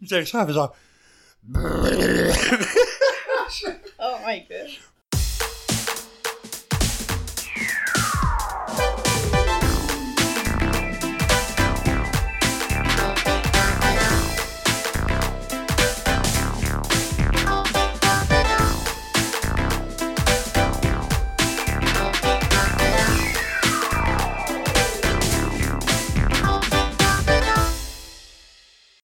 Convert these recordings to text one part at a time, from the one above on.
Michael Richard avait genre. Oh my god.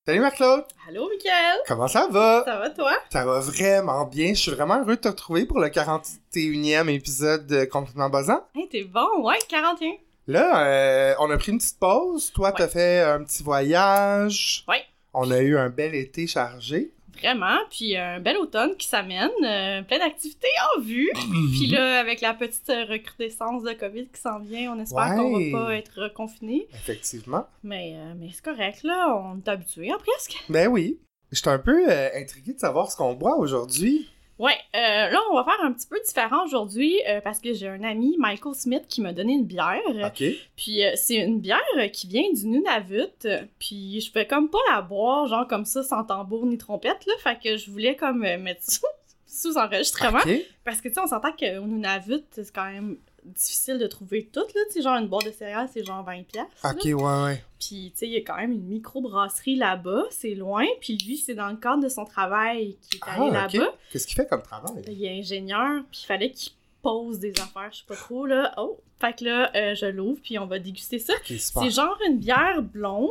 Salut Marc-Claude! Allô, Michael? Comment ça va? Ça va, toi? Ça va vraiment bien. Je suis vraiment heureux de te retrouver pour le 41e épisode de Complètement Buzzant. Hey, t'es bon, ouais, 41. Là, euh, on a pris une petite pause. Toi, t'as fait un petit voyage. Ouais. On a eu un bel été chargé. Vraiment, puis un bel automne qui s'amène, euh, plein d'activités en vue. Puis là, avec la petite euh, recrudescence de COVID qui s'en vient, on espère qu'on Ouais. va pas être reconfiné. Effectivement. Mais, euh, mais c'est correct, là, on est habitué, hein, presque. Ben oui. J'étais un peu euh, intrigué de savoir ce qu'on boit aujourd'hui. Ouais, euh, là, on va faire un petit peu différent aujourd'hui euh, parce que j'ai un ami, Michael Smith, qui m'a donné une bière. OK. Puis euh, c'est une bière qui vient du Nunavut. Puis je fais comme pas la boire, genre comme ça, sans tambour ni trompette, là. Fait que je voulais comme euh, mettre ça sous enregistrement. Parce que tu sais, on s'entend qu'au Nunavut, c'est quand même difficile de trouver tout, là. Tu sais, genre une boîte de céréales, c'est genre 20$. piastres, là. OK, ouais, ouais. Puis, tu sais, il y a quand même une microbrasserie là-bas, c'est loin. Puis lui, c'est dans le cadre de son travail qu'il est allé Ah, OK. là-bas. Qu'est-ce qu'il fait comme travail? Il est ingénieur, puis il fallait qu'il pose des affaires, je sais pas trop, là. Oh! Fait que là, euh, je l'ouvre, puis on va déguster ça. C'est genre une bière blonde.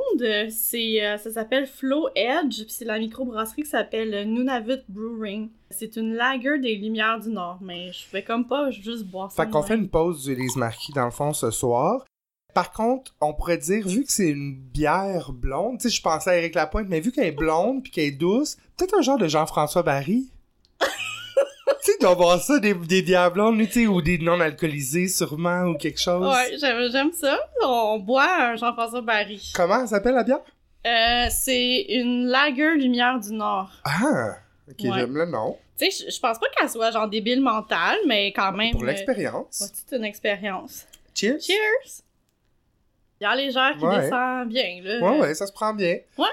C'est, euh, ça s'appelle Flow Edge, puis c'est la microbrasserie qui s'appelle Nunavut Brewing. C'est une lager des Lumières du Nord, mais je fais comme pas juste boire ça. Fait qu'on fait une pause du Lise Marquis dans le fond ce soir. Par contre, on pourrait dire, vu que c'est une bière blonde, tu sais, je pensais à Eric Lapointe, mais vu qu'elle est blonde puis qu'elle est douce, peut-être un genre de Jean-François Barry? Tu sais, il doit avoir ça, des, des blondes, tu sais, ou des non-alcoolisées sûrement, ou quelque chose. Ouais, j'aime, j'aime ça. On boit un Jean-François Barry. Comment elle s'appelle la bière? Euh, c'est une lager Lumière du Nord. Ah! Ok, Ouais. j'aime le nom. Tu sais, je- pense pas qu'elle soit genre débile mentale, mais quand même. Pour euh, l'expérience. c'est une expérience. Cheers! Cheers! Bière légère qui Ouais. descend bien, là. Ouais, ouais, ça se prend bien. Ouais.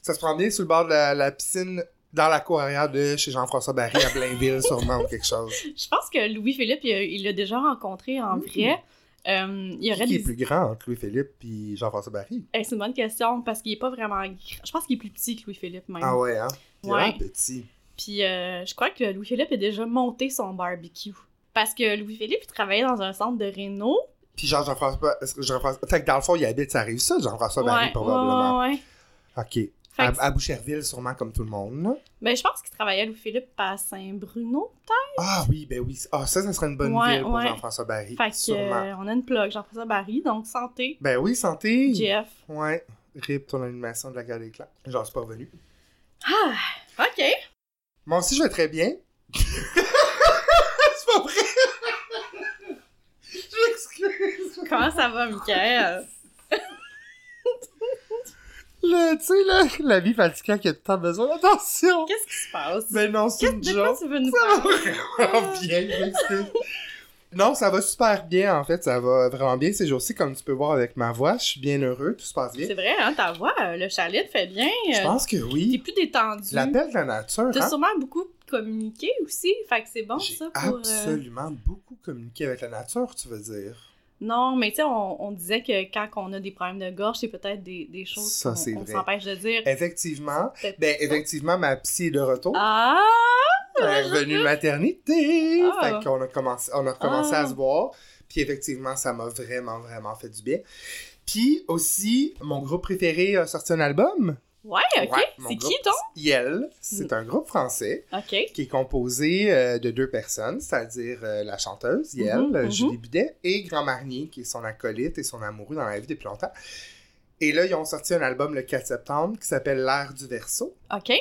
Ça se prend bien sur le bord de la, la piscine, dans la cour arrière de chez Jean-François Barry à Blainville, sûrement, ou quelque chose. Je pense que Louis-Philippe, il l'a déjà rencontré en vrai. Euh, il y aurait Qui est plus grand entre Louis-Philippe et Jean-François Barry? Eh, c'est une bonne question parce qu'il est pas vraiment. Je pense qu'il est plus petit que Louis-Philippe même. Ah ouais, hein? Il est Ouais. vraiment petit. Puis euh, je crois que Louis-Philippe a déjà monté son barbecue. Parce que Louis-Philippe, il travaillait dans un centre de réno. Puis genre, Jean-François... que Jean-François... Fait que dans le fond, il habite, ça arrive ça, Jean-François Barry, ouais, probablement. ouais, ouais. OK. À, à Boucherville, sûrement, comme tout le monde. Ben, je pense qu'il travaillait Louis-Philippe à Saint-Bruno. Ah oui, ben oui. Ah, ça, ça serait une bonne Ouais, ville pour ouais. Jean-François Barry, Fait que, sûrement. euh, on a une plug, Jean-François Barry, donc santé, Ben oui, santé! Jeff. Ouais. Rip ton animation de la guerre des clans. Genre, c'est pas revenu. Ah, ok. Moi aussi, je vais très bien. c'est pas vrai! je m'excuse. Comment ça va, Mickaël? Le, tu sais, là, la vie fatigante qui a tout le temps besoin d'attention. Qu'est-ce qui se passe? Ben non, c'est une de quoi joke. tu veux nous Ça parler? bien. Non, ça va super bien, en fait. Ça va vraiment bien ces jours-ci, comme tu peux voir avec ma voix. Je suis bien heureux, tout se passe bien. C'est vrai, hein, ta voix, euh, le chalet te fait bien. Je euh, pense que T'es oui. plus détendu. L'appel de la nature, T'as hein? sûrement beaucoup communiqué aussi, fait que c'est bon ça pour... euh, absolument beaucoup communiqué avec la nature, tu veux dire. Non, mais tu sais, on, on disait que quand on a des problèmes de gorge, c'est peut-être des, des choses Ça, qu'on c'est on vrai. s'empêche de dire. Effectivement. Ben, effectivement, ma psy est de retour. Ah! Elle est revenue de maternité. Ah. Fait qu'on a commencé, on a commencé Ah. à se voir. Puis effectivement, ça m'a vraiment, vraiment fait du bien. Puis aussi, mon groupe préféré a sorti un album. Ouais, ok. Ouais, c'est qui donc? Yel. C'est un groupe français qui est composé euh, de deux personnes, c'est-à-dire euh, la chanteuse Yel, Mhm, euh, mhm. Julie Bidet, et Grand Marnier, qui est son acolyte et son amoureux dans la vie depuis longtemps. Et là, ils ont sorti un album le 4 septembre qui s'appelle L'ère du verso. Ok.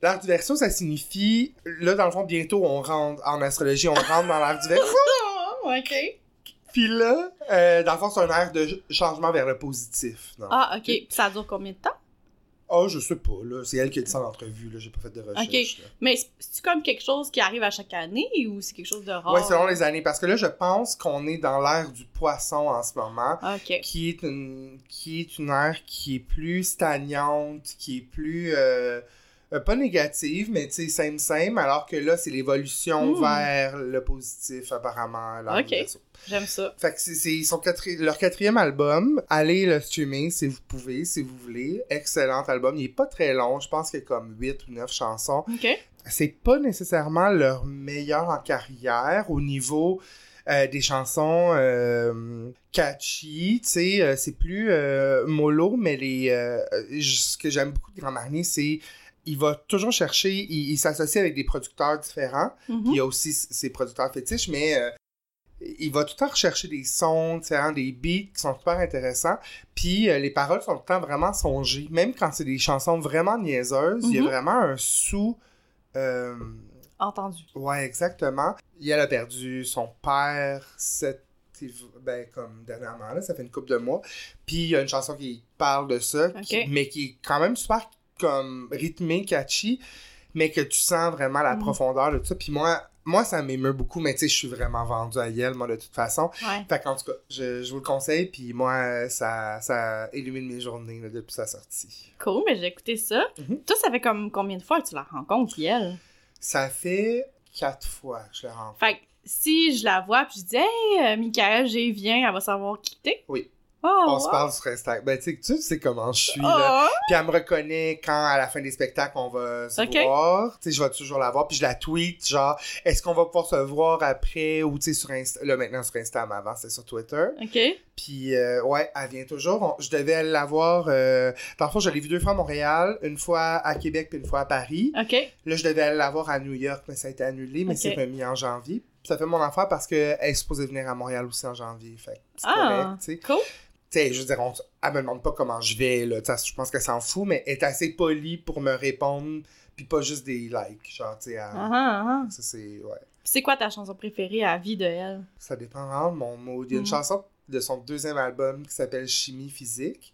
L'ère du verso, ça signifie, là, dans le fond, bientôt, on rentre, en astrologie, on rentre dans l'ère du verso. Ok. Puis là, euh, dans le fond, c'est un air de ch- changement vers le positif. non? Ah, ok. Puis ça dure combien de temps? Oh, je sais pas, là. C'est elle qui a dit ça en entrevue, là. J'ai pas fait de recherche. Ok. là. Mais c'est- comme quelque chose qui arrive à chaque année ou c'est quelque chose de rare? Ouais, selon les années. Parce que là, je pense qu'on est dans l'ère du poisson en ce moment. Ok. qui est une qui est une ère qui est plus stagnante, qui est plus euh, euh, pas négative, mais tu sais same same, alors que là c'est l'évolution Hmm. vers le positif apparemment. Ok. J'aime ça. Fait que c'est- quatri- leur quatrième album. Allez le streamer si vous pouvez, si vous voulez. Excellent album. Il est pas très long. Je pense qu'il y a comme 8 ou 9 chansons Ok. c'est pas nécessairement leur meilleur en carrière au niveau euh, des chansons euh, catchy, tu sais, euh, c'est plus mollo, mais les, ce que j'aime beaucoup de Grand Marnier, c'est il va toujours chercher, il, il s'associe avec des producteurs différents, Mhm. il y a aussi ses producteurs fétiches, mais euh, il va tout le temps rechercher des sons différents, des beats qui sont super intéressants, puis euh, les paroles sont tout le temps vraiment songées, même quand c'est des chansons vraiment niaiseuses, il y a Mhm. vraiment un sous... euh, Entendu. Ouais, exactement. Elle a perdu son père ben comme dernièrement là, ça fait une couple de mois. Puis il y a une chanson qui parle de ça, qui- mais qui est quand même super comme rythmée, catchy, mais que tu sens vraiment la Mm. profondeur de tout ça. Puis moi, moi ça m'émeut beaucoup, mais tu sais, je suis vraiment vendu à Yel, moi de toute façon. Ouais. Fait qu'en tout cas, je, je vous le conseille, puis moi, ça, ça illumine mes journées là, depuis sa sortie. Cool, mais j'ai écouté ça. Mhm. Toi, ça fait comme combien de fois que tu la rencontres, elle? Ça fait quatre fois que je le rencontre. Fait que si je la vois puis je dis Hey, euh, Michael, j'ai viens, elle va savoir qui t'es. Oui. Oh, On se parle sur Instagram. Ben, tu sais, tu sais comment je suis, là. Oh, Puis elle me reconnaît quand, à la fin des spectacles, on va se voir. Tu sais, je vais toujours la voir. Puis je la tweet, genre, est-ce qu'on va pouvoir se voir après ou, tu sais, sur Insta. Là, maintenant, sur Insta, mais avant, c'était sur Twitter. ok. Puis, euh, ouais, elle vient toujours. On- je devais la voir. Euh... Le fond, je l'ai vue deux fois à Montréal, une fois à Québec, puis une fois à Paris. Ok. Là, je devais la voir à New York, mais ça a été annulé, mais c'est remis en janvier. Ça fait mon affaire parce qu'elle est supposée venir à Montréal aussi en janvier. Fait c'est Ah, correct, tu sais. cool. Tu sais, je veux dire, on, elle me demande pas comment je vais, là. Je pense qu'elle s'en fout, mais elle est assez polie pour me répondre, puis pas juste des likes. Genre, tu sais, Ah, ah, ah. ça, c'est. Ouais. C'est quoi ta chanson préférée à vie de elle? Ça dépend vraiment de mon mood. Il y a une Mhm. chanson de son deuxième album qui s'appelle Chimie physique,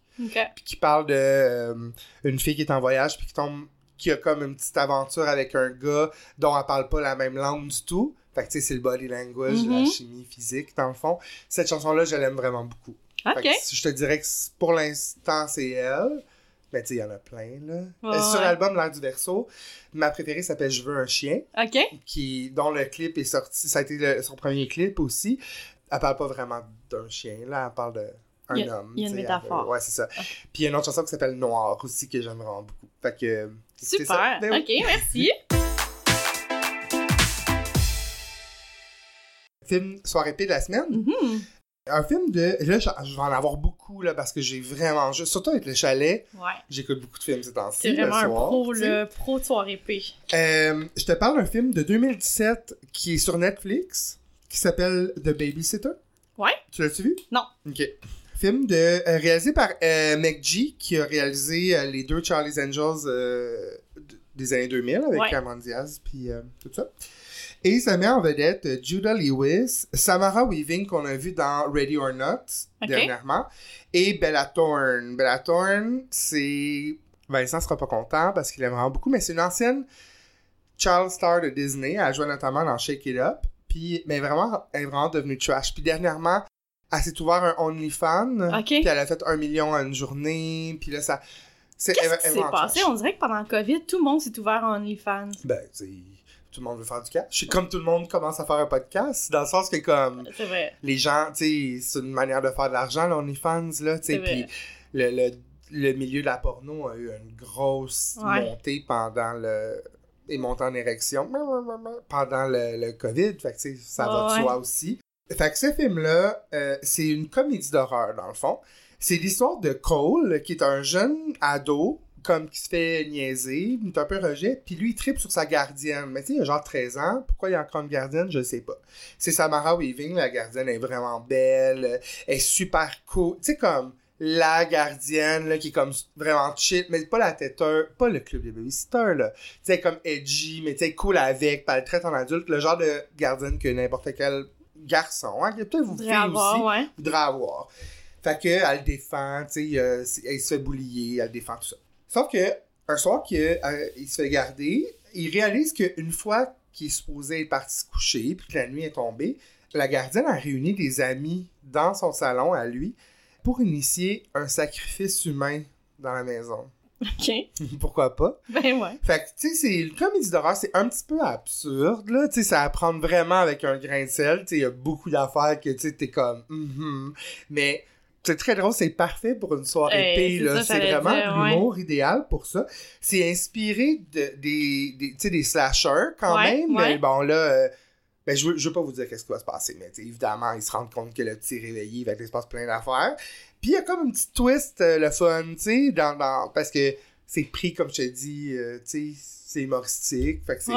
puis qui parle de euh, une fille qui est en voyage, puis qui tombe. qui a comme une petite aventure avec un gars dont elle parle pas la même langue du tout. Fait que, tu sais, c'est le body language, la Mhm. chimie physique, dans le fond. Cette chanson-là, je l'aime vraiment beaucoup. Ok. si je te dirais que pour l'instant, c'est elle. Mais tu sais, il y en a plein, là. Euh, Sur ouais. l'album L'air du Verseau, ma préférée s'appelle Je veux un chien, Ok. qui, dont le clip est sorti. Ça a été le- son premier clip aussi. Elle parle pas vraiment d'un chien, là. Elle parle de un Il y a- homme. il y a une métaphore. elle- ouais, c'est ça. Puis il y a une autre chanson qui s'appelle Noir aussi, que j'aime vraiment beaucoup. Fait que. écoutez ça. Super. Ben oui. Ok, merci. Film Soirée P de la semaine. Mhm. Un film de. Là, je vais en avoir beaucoup, là, parce que j'ai vraiment. Surtout avec le chalet, Ouais. j'écoute beaucoup de films ces temps-ci. C'est le vraiment un pro, le pro de soirée P. Euh, je te parle d'un film de 2017 qui est sur Netflix, qui s'appelle The Babysitter. Ouais. Tu l'as-tu vu? Non. Ok. Film de, euh, réalisé par euh, McG, qui a réalisé euh, les deux Charlie's Angels des années 2000 avec Ouais. Cameron Diaz puis tout ça. Et ça met en vedette Judah Lewis, Samara Weaving qu'on a vu dans Ready or Not dernièrement, et Bella Thorne. Bella Thorne, c'est... Vincent sera pas content parce qu'il aime vraiment beaucoup, mais c'est une ancienne child star de Disney. Elle jouait notamment dans Shake It Up. Puis, mais vraiment, elle est vraiment devenue trash. Puis dernièrement, elle s'est ouvert un OnlyFans. Puis elle a fait un million en une journée. Puis là, ça... c'est- Qu'est-ce qui est s'est passé? trash. On dirait que pendant le COVID, tout le monde s'est ouvert en OnlyFans. Ben, sais, tout le monde veut faire du cash. C'est comme tout le monde commence à faire un podcast. Dans le sens que, comme, vrai. les gens, tu sais, c'est une manière de faire de l'argent, là, tu C'est sais. vrai. Puis le, le, le milieu de la porno a eu une grosse Ouais. montée pendant le. Et montée en érection pendant le, le COVID. Fait que, ça va de soi aussi. Fait que ce film-là, euh, c'est une comédie d'horreur, dans le fond. C'est l'histoire de Cole, qui est un jeune ado, comme qui se fait niaiser, il est un peu rejet, puis lui, il tripe sur sa gardienne. Mais tu sais, il a genre 13 ans, pourquoi il y a encore une gardienne, je sais pas. C'est Samara Weaving, la gardienne elle est vraiment belle, elle est super cool. Tu sais, comme la gardienne, là, qui est comme vraiment chill, mais pas la têteur, pas le club des babysitters, là. Tu sais, comme edgy, mais tu sais, cool avec, pas elle traite en adulte, le genre de gardienne que n'importe quel garçon, hein, que peut-être vous avoir, aussi, ouais. voudrait avoir. Fait que, elle le défend, tu sais, euh, elle se fait boulier, elle défend tout ça. Sauf que un soir qu'il euh, se fait garder, il réalise qu'une fois qu'il est supposé être parti se coucher, puis que la nuit est tombée, la gardienne a réuni des amis dans son salon à lui pour initier un sacrifice humain dans la maison. Ok. Pourquoi pas? Ben ouais. Fait que, tu sais, c'est une comédie d'horreur, c'est un petit peu absurde, là. Tu sais, ça à prendre vraiment avec un grain de sel. Tu sais, il y a beaucoup d'affaires que, tu sais, t'es comme, Mhm. Mais c'est très drôle, c'est parfait pour une soirée Eh, épée, c'est vraiment ouais. l'humour idéal pour ça. C'est inspiré de, des, des, des slashers, quand Ouais, même. ouais. Mais bon, là... euh, ben, je veux, je veux pas vous dire qu'est-ce qui va se passer, mais évidemment, ils se rendent compte que le petit est réveillé, fait qu'il se passe plein d'affaires. Puis il y a comme une petite twist, euh, le fun, tu sais, dans, dans, parce que c'est pris, comme je te dis, euh, tu sais, c'est humoristique. Fait que c'est...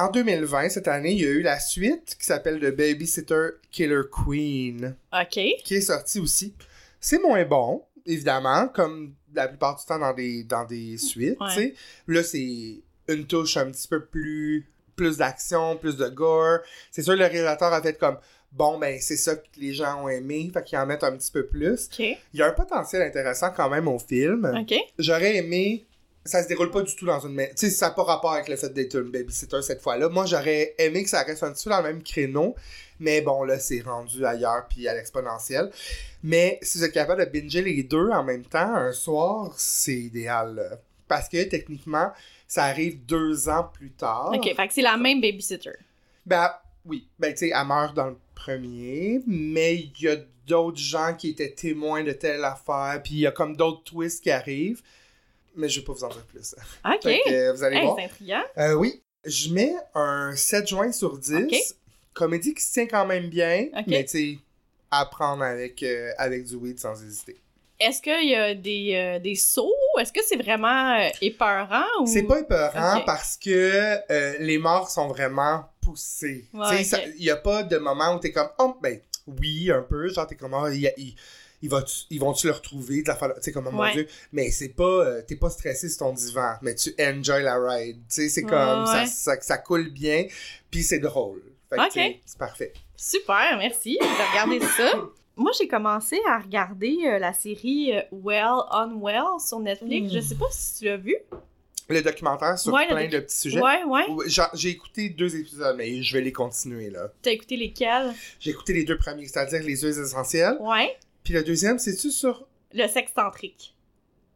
En 2020, cette année, il y a eu la suite qui s'appelle The Babysitter Killer Queen, Ok. qui est sortie aussi. C'est moins bon, évidemment, comme la plupart du temps dans des, dans des suites, Ouais. Là, c'est une touche un petit peu plus... plus d'action, plus de gore. C'est sûr, le réalisateur a fait comme... Bon, ben, c'est ça que les gens ont aimé, fait qu'ils en mettent un petit peu plus. Ok. Il y a un potentiel intéressant quand même au film. Ok. J'aurais aimé. Ça se déroule pas du tout dans une. Tu sais, ça n'a pas rapport avec le fait d'être une babysitter cette fois-là. Moi, j'aurais aimé que ça reste un petit peu dans le même créneau. Mais bon, là, c'est rendu ailleurs puis à l'exponentielle. Mais si vous êtes capable de binger les deux en même temps, un soir, c'est idéal. là. Parce que techniquement, ça arrive deux ans plus tard. Ok, fait que c'est la même babysitter. Ben oui. Ben tu sais, elle meurt dans le premier, mais il y a d'autres gens qui étaient témoins de telle affaire, puis il y a comme d'autres twists qui arrivent. Mais je vais pas vous en dire plus. Ok. Que, euh, vous allez Hey, voir. c'est intriguant. Euh, oui, je mets un 7 juin sur 10. Ok. Comédie qui se tient quand même bien, mais tu sais, à prendre avec, euh, avec du weed sans hésiter. Est-ce qu'il y a des, euh, des sauts? Est-ce que c'est vraiment épeurant ou... C'est pas épeurant parce que les morts sont vraiment poussés. Ouais, Tu il y a pas de moment où t'es comme, oh, ben oui, un peu, genre t'es comme, oh, il, il, il va ils vont-tu le retrouver, de la tu sais, comme, mon Ouais. dieu, mais c'est pas, euh, t'es pas stressé sur ton divan, mais tu enjoy la ride, tu sais, c'est comme, ça, ouais. ça, ça coule bien, puis c'est drôle. Fait que, Ok. tu c'est parfait. Super, merci. Vais regarder ça. Moi, j'ai commencé à regarder euh, la série euh, Well Unwell sur Netflix. Mm. Je sais pas si tu l'as vu. Le documentaire sur Ouais, plein de petits sujets. Ouais, ouais. J'ai écouté deux épisodes, mais je vais les continuer, là. T'as écouté lesquels? J'ai écouté les deux premiers, c'est-à-dire les œufs essentiels. Ouais. Puis le deuxième, c'est-tu sur Le sexcentrique.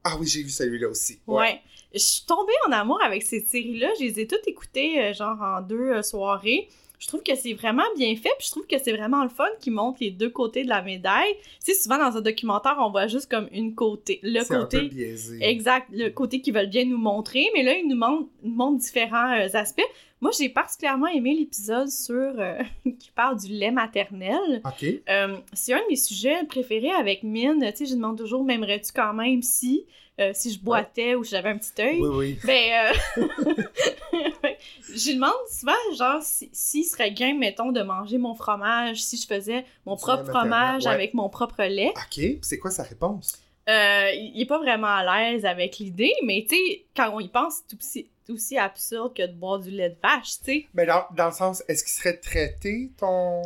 Ah oui, j'ai vu celui-là aussi. Ouais. Je suis tombée en amour avec cette série-là. Je les ai toutes écoutées, euh, genre en deux euh, soirées. Je trouve que c'est vraiment bien fait, puis je trouve que c'est vraiment le fun qui montre les deux côtés de la médaille. Tu sais, souvent dans un documentaire, on voit juste comme une côté, le C'est un peu côté biaisé. exact, le côté qu'ils veulent bien nous montrer, mais là, ils nous montrent, nous montrent différents euh, aspects. Moi, j'ai particulièrement aimé l'épisode sur euh, qui parle du lait maternel. Ok. Euh, c'est un de mes sujets préférés avec Mine. Tu sais, je demande toujours, m'aimerais-tu quand même si, euh, si je boitais ou si j'avais un petit œil? Oui, oui. Ben, euh... je lui demande souvent, genre, si- s'il serait game, mettons, de manger mon fromage, si je faisais mon propre fromage ouais. avec mon propre lait. Ok. C'est quoi sa réponse? Il est pas vraiment à l'aise avec l'idée, mais tu sais, quand on y pense, c'est aussi, c'est aussi absurde que de boire du lait de vache, tu sais. Mais dans, dans le sens, est-ce qu'il serait traité ton.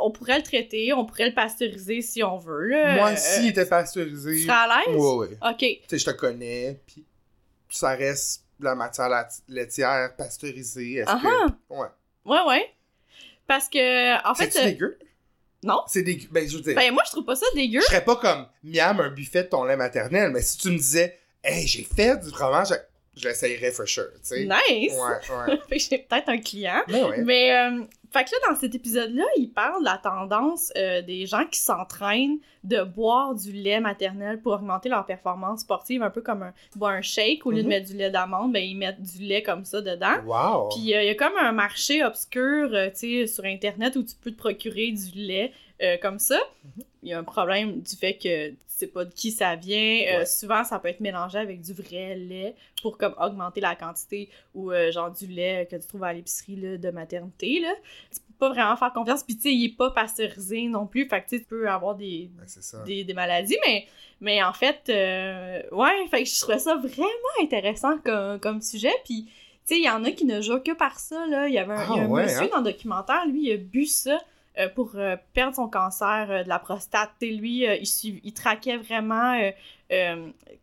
On pourrait le traiter, on pourrait le pasteuriser si on veut, là. Moi, Euh, s'il était Tu pasteurisé. serais à l'aise? Ouais, ouais. Ok. Tu sais, je te connais, puis ça reste la matière laitière pasteurisée. Est-ce Ah que. Ouais. Ouais, ouais. Parce que, en fait, C'est euh, dégueu? non. C'est dégueu. Ben, je veux dire. Ben, moi, je trouve pas ça dégueu. Je serais pas comme miam un buffet de ton lait maternel, mais si tu me disais, hey, j'ai fait du fromage, je, l'essayerais for sure, tu sais. Nice! Ouais, ouais. fait que j'ai peut-être un client. Mais ouais. Mais, euh, fait que là, dans cet épisode-là, il parle de la tendance euh, des gens qui s'entraînent de boire du lait maternel pour augmenter leur performance sportive, un peu comme un, boivent un shake, au lieu de Mhm. mettre du lait d'amande, ben ils mettent du lait comme ça dedans. Wow. Puis euh, il y a comme un marché obscur, tu sais, sur Internet où tu peux te procurer du lait comme ça. Mhm. Il y a un problème du fait que tu sais pas de qui ça vient. Euh, souvent, ça peut être mélangé avec du vrai lait pour comme augmenter la quantité ou euh, genre du lait que tu trouves à l'épicerie de maternité. Là. Tu peux pas vraiment faire confiance. Puis tu sais, il est pas pasteurisé non plus. Fait que tu peux avoir des, Ouais, des, des maladies, mais, mais en fait, euh, ouais, fait que je trouvais ça vraiment intéressant comme, comme sujet, puis, tu sais, il y en a qui ne jouent que par ça, là, il y avait un, il y a Ah, un ouais, monsieur hein? dans le documentaire, lui, il a bu ça euh, pour euh, perdre son cancer euh, de la prostate, et lui, il, suiv- il traquait vraiment...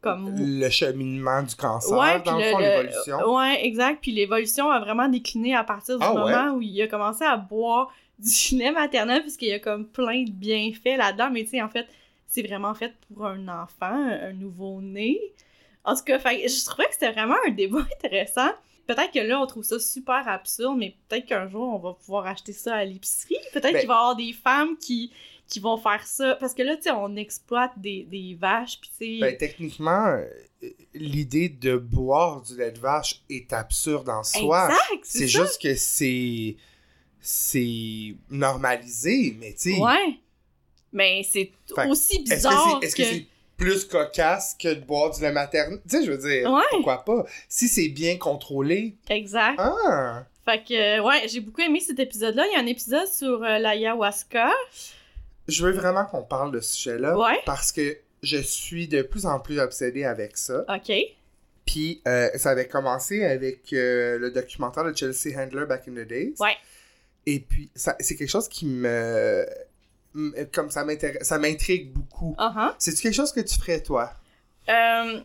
comme Le cheminement du cancer, Ouais, dans le fond, le- l'évolution. Ouais, exact. Puis l'évolution a vraiment décliné à partir du Ah moment où il a commencé à boire du lait maternel, puisqu'il y a comme plein de bienfaits là-dedans. Mais tu sais, en fait, c'est vraiment fait pour un enfant, un nouveau-né. En tout cas, fait, je trouvais que c'était vraiment un débat intéressant. Peut-être que là, on trouve ça super absurde, mais peut-être qu'un jour, on va pouvoir acheter ça à l'épicerie. Peut-être Ben- qu'il va y avoir des femmes qui, qui vont faire ça. Parce que là, tu sais, on exploite des, des vaches, puis tu sais... Ben, techniquement, euh, l'idée de boire du lait de vache est absurde en soi. exact, C'est c'est juste que c'est. C'est normalisé, mais tu sais. Ouais. Mais c'est aussi Est-ce que bizarre c'est est-ce que c'est plus cocasse que de boire du lait maternel? Tu sais, je veux dire, Ouais. pourquoi pas? Si c'est bien contrôlé. Exact. Ah! Fait que, euh, ouais, j'ai beaucoup aimé cet épisode-là. Il y a un épisode sur euh, l'ayahuasca. Je veux vraiment qu'on parle de ce sujet-là. Ouais. Parce que je suis de plus en plus obsédé avec ça. OK. Puis euh, ça avait commencé avec euh, le documentaire de Chelsea Handler Back in the Days. Ouais. Et puis, c'est quelque chose qui me. M- Comme ça m'intéresse, ça m'intrigue beaucoup. Uh-huh. C'est-tu quelque chose que tu ferais, toi? Euh,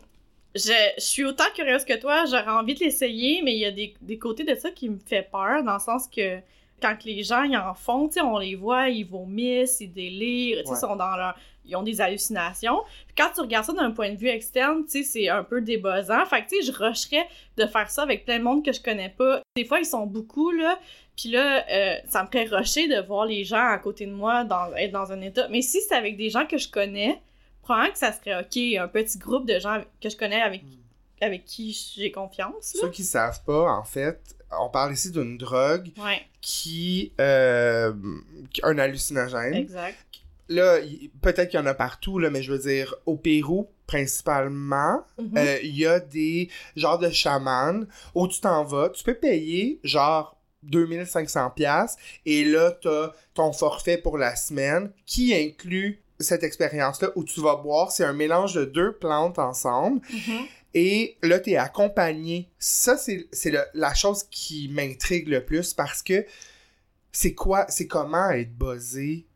je, je suis autant curieuse que toi. J'aurais envie de l'essayer, mais il y a des, des côtés de ça qui me fait peur, dans le sens que quand les gens ils en font, tu sais, on les voit, ils vomissent, ils délirent, Ouais. ils sont dans leur... Ils ont des hallucinations. Puis quand tu regardes ça d'un point de vue externe, tu sais, c'est un peu débuzzant. Fait que, tu sais, je rusherais de faire ça avec plein de monde que je connais pas. Des fois, ils sont beaucoup, là. Puis là, euh, ça me ferait rusher de voir les gens à côté de moi dans, être dans un état. Mais si c'est avec des gens que je connais, probablement que ça serait OK, un petit groupe de gens que je connais avec, avec qui j'ai confiance. Là. Ceux qui savent pas, en fait, on parle ici d'une drogue Ouais, qui. Euh, un hallucinogène. exact. Là, peut-être qu'il y en a partout, là, mais je veux dire, au Pérou, principalement, Mhm. euh, il y a des genres de chamans où tu t'en vas, tu peux payer genre 2500 pièces et là, t'as ton forfait pour la semaine qui inclut cette expérience-là où tu vas boire. C'est un mélange de deux plantes ensemble. Mhm. Et là, t'es accompagné. Ça, c'est la chose qui m'intrigue le plus parce que c'est quoi, c'est comment être buzzé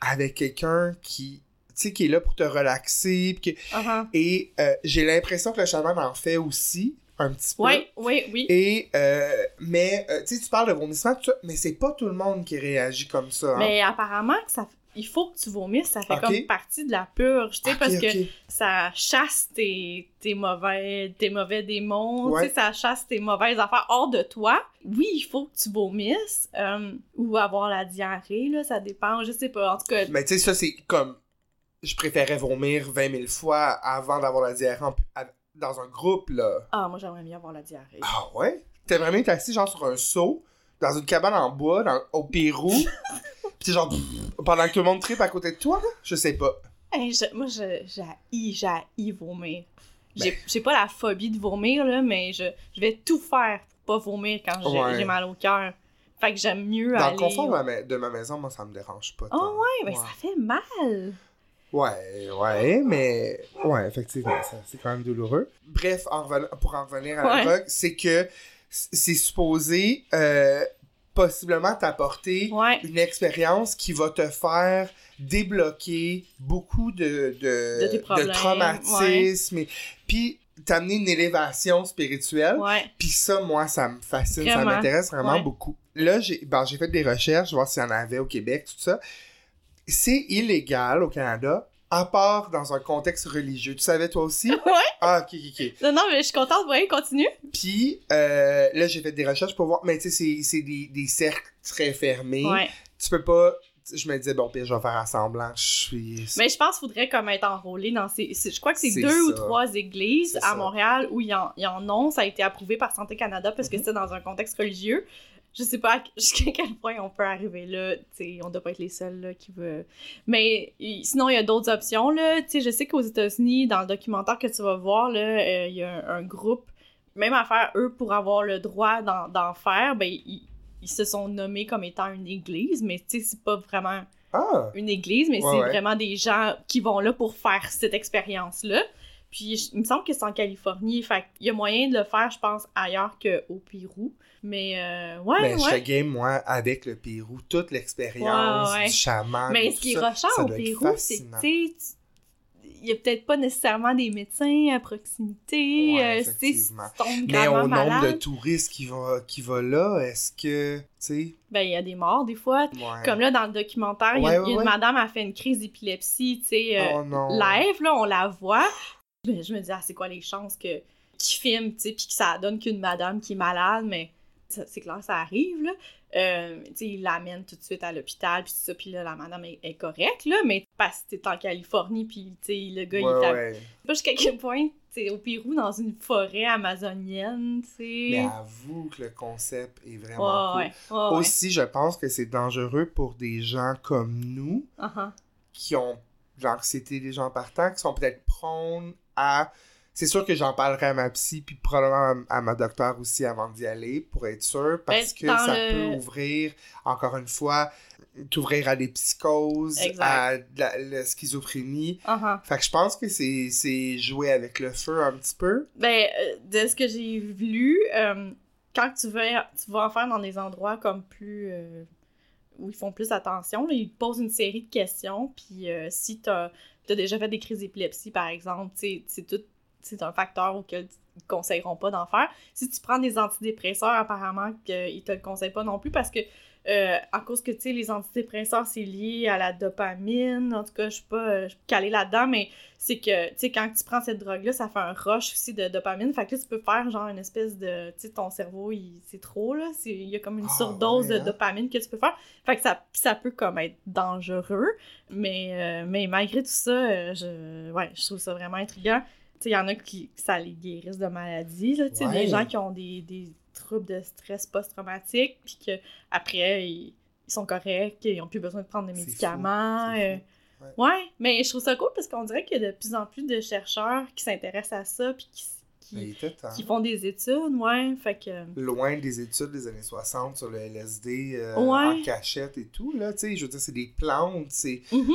avec quelqu'un qui, tu sais, qui est là pour te relaxer. Uh-huh. Et euh, j'ai l'impression que le chaman en fait aussi, un petit peu. Oui, oui, oui. Et, euh, mais, euh, tu sais, tu parles de vomissement, mais c'est pas tout le monde qui réagit comme ça. hein. Mais apparemment, que ça, il faut que tu vomisses, ça fait comme partie de la purge, tu sais, parce que ça chasse tes, tes mauvais tes mauvais démons, Ouais. tu sais, ça chasse tes mauvaises affaires hors de toi. Oui, il faut que tu vomisses, euh, ou avoir la diarrhée, là, ça dépend, je sais pas, en tout cas, Mais tu sais, ça, c'est comme. Je préférais vomir 20 000 fois avant d'avoir la diarrhée en- dans un groupe, là. ah, moi j'aimerais mieux avoir la diarrhée. Ah ouais? T'es vraiment été assis, genre, sur un seau, dans une cabane en bois, dans- au Pérou. T'es genre. pendant que tout le monde tripe à côté de toi, là? Je sais pas. Hey, je- moi, je- j'haïs, j'haïs vomir. J'ai Ben. j'ai pas la phobie de vomir, là, mais je, je vais tout faire pour pas vomir quand j'ai Ouais. j'ai mal au cœur. Fait que j'aime mieux Dans aller... le confort de ma, ma- de ma maison, moi, ça me dérange pas. Oh ouais, mais ça fait mal. Ouais, ouais, mais. Ouais, effectivement, c'est quand même douloureux. Bref, en reven- pour en revenir à la drogue, c'est que c'est supposé euh, possiblement t'apporter Ouais. une expérience qui va te faire débloquer beaucoup de, de, De traumatismes. Puis t'amener une élévation spirituelle. Puis ça, moi, ça me fascine, ça m'intéresse vraiment Ouais. beaucoup. Là, j'ai ben, j'ai fait des recherches, voir s'il y en avait au Québec, tout ça. C'est illégal au Canada, à part dans un contexte religieux. Tu savais toi aussi? Ouais. Ah, ok, ok, ok. Non, non, mais je suis contente. Ouais, continue. Puis euh, là, j'ai fait des recherches pour voir, mais tu sais, c'est- des, des cercles très fermés. Ouais. Tu peux pas. Je me disais, bon, puis je vais faire assemblant. Je suis. Mais je pense qu'il faudrait comme être enrôlé dans ces... Je crois que c'est deux ou trois églises à. Montréal où ils en, ils en ont. Ça a été approuvé par Santé Canada parce que Mhm. c'est dans un contexte religieux. Je sais pas jusqu'à quel point on peut arriver là. Tu sais, on doit pas être les seuls là, qui veut... Mais sinon, il y a d'autres options. là. Tu sais, je sais qu'aux États-Unis, dans le documentaire que tu vas voir, euh, il y a un, un groupe... Même à faire, eux, pour avoir le droit d'en faire, ben, ils, ils se sont nommés comme étant une église, mais c'est pas vraiment Ah! une église, mais Ouais, c'est ouais. vraiment des gens qui vont là pour faire cette expérience-là. Puis je- il me semble que c'est en Californie, fait qu'il y a moyen de le faire, je pense, ailleurs qu'au Pérou. Mais euh, ouais, Mais je ouais. fais game, moi, avec le Pérou, toute l'expérience Ouais, ouais. du chaman. Mais ce qui est ça au Pérou, c'est, fascinant. tu sais, tu- il y a peut-être pas nécessairement des médecins à proximité. Ouais, euh, effectivement. si tu tombes Mais au nombre de touristes qui va, qui va là, est-ce que, tu sais, ben, il y a des morts des fois. ouais. Comme là, dans le documentaire, il y a, il y une madame a fait une crise d'épilepsie, tu sais, euh, oh non. live, là, on la voit. Je, je me dis, ah, c'est quoi les chances que qu'ils filment, tu sais, puis que ça donne qu'une madame qui est malade, mais c'est clair, ça arrive, là. Euh, tu sais, ils l'amènent tout de suite à l'hôpital, puis tout ça, puis là, la madame est, est correcte, là, mais parce que t'es en Californie, puis, tu sais, le gars, il est à- ouais. Pas jusqu'à quel point, tu sais, au Pérou, dans une forêt amazonienne, tu sais... Mais avoue que le concept est vraiment Ouais, cool. Aussi, je pense que c'est dangereux pour des gens comme nous Uh-huh. qui ont l'anxiété des gens partant, qui sont peut-être prônes à. C'est sûr que j'en parlerai à ma psy, puis probablement à, ma docteur aussi avant d'y aller, pour être sûr, parce Ben, que dans ça le- peut ouvrir, encore une fois, t'ouvrir à des psychoses, Exact. à la, la schizophrénie. Uh-huh. Fait que je pense que c'est c'est jouer avec le feu un petit peu. Ben, euh, de ce que j'ai lu, euh, quand tu vas, tu vas en faire dans des endroits comme plus. euh, où ils font plus attention, là, ils te posent une série de questions, puis euh, si t'as as déjà fait des crises d'épilepsie, par exemple, tu c'est tout. Un facteur auquel ils te conseilleront pas d'en faire. Si tu prends des antidépresseurs, apparemment qu'ils te le conseillent pas non plus parce que euh, à cause que tu sais les antidépresseurs c'est lié à la dopamine. En tout cas, je suis pas euh, calée là-dedans, mais c'est que, tu sais, quand tu prends cette drogue-là, ça fait un rush aussi de dopamine. Fait que là, tu peux faire genre une espèce de. Tu sais, ton cerveau, il- c'est trop, là. Il y a comme une Ah, surdose ouais, de hein? dopamine que tu peux faire. Fait que ça, ça peut comme être dangereux. Mais, euh, mais malgré tout ça, euh, je, ouais, je trouve ça vraiment intriguant. Tu sais, il y en a qui ça les guérisse de maladies, là. Tu sais, Ouais. des gens qui ont des, des troubles de stress post-traumatique, puis que après ils, ils sont corrects, ils n'ont plus besoin de prendre fou, médicaments. euh. Ouais. Ouais, mais je trouve ça cool parce qu'on dirait qu'il y a de plus en plus de chercheurs qui s'intéressent à ça puis qui, qui, font des études, ouais. Fait que. loin des études des années 60 sur le LSD euh, Ouais. en cachette et tout, là, tu sais, je veux dire, c'est des plantes, c'est... Mhm.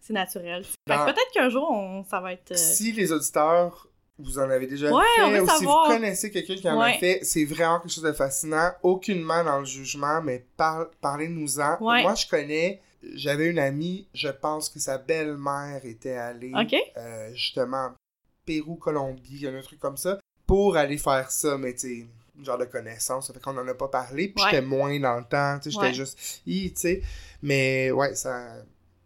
C'est naturel. Dans- peut-être qu'un jour, on, ça va être. euh, Si les auditeurs, vous en avez déjà Ouais, fait, ou si vous connaissez quelqu'un qui en a fait, c'est vraiment quelque chose de fascinant, aucunement dans le jugement, mais par- parlez-nous-en. Ouais. Moi, je connais, j'avais une amie, je pense que sa belle-mère était allée, Ok. euh, justement, Pérou, Colombie, il y a un truc comme ça, pour aller faire ça, mais tu genre de connaissance, ça fait qu'on en a pas parlé, puis j'étais moins dans le temps, tu sais, j'étais juste, tu sais, mais ouais, ça,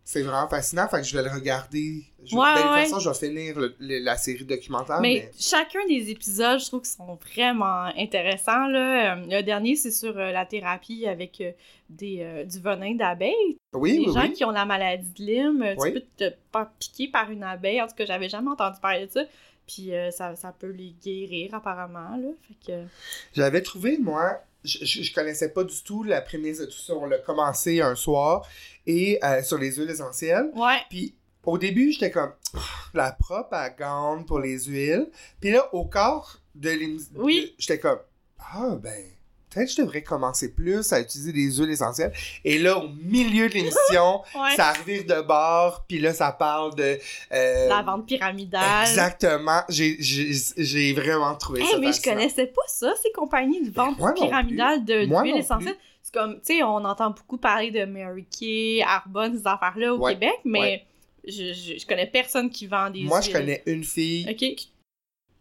c'est vraiment fascinant, fait que je vais le regarder, je, Ouais, ben, de toute ouais. façon, je vais finir le- le- la série documentaire, mais, mais, chacun des épisodes, je trouve qu'ils sont vraiment intéressants. Là. Euh, Le dernier, c'est sur euh, la thérapie avec euh, des, euh, du venin d'abeille. oui, les oui, gens oui, qui ont la maladie de Lyme, tu peux te faire piquer par une abeille. En tout cas, j'avais jamais entendu parler de ça. Puis euh, ça, ça peut les guérir, apparemment. Là. Fait que... j'avais trouvé, moi, je, je, connaissais pas du tout la prémisse de tout ça, on l'a commencé un soir, et euh, sur les huiles essentielles, Ouais. Puis au début, j'étais comme Ah, la propre à gande pour les huiles. Puis là, au corps de l'émission, Oui. j'étais comme ah ben peut-être je devrais commencer plus à utiliser des huiles essentielles. Et là, au milieu de l'émission, Ouais. ça revire de bord. Puis là, ça parle de euh, La vente pyramidale. Exactement. J'ai vraiment trouvé Hey, ça. mais je connaissais pas ça, ces compagnies de vente moi non pyramidale de Moi d'huile non essentielle. C'est comme, tu sais, on entend beaucoup parler de Mary Kay, Arbonne, ces affaires-là au Ouais. Québec, mais Ouais. je, je, je connais personne qui vend des Moi, je connais une fille Ok. qui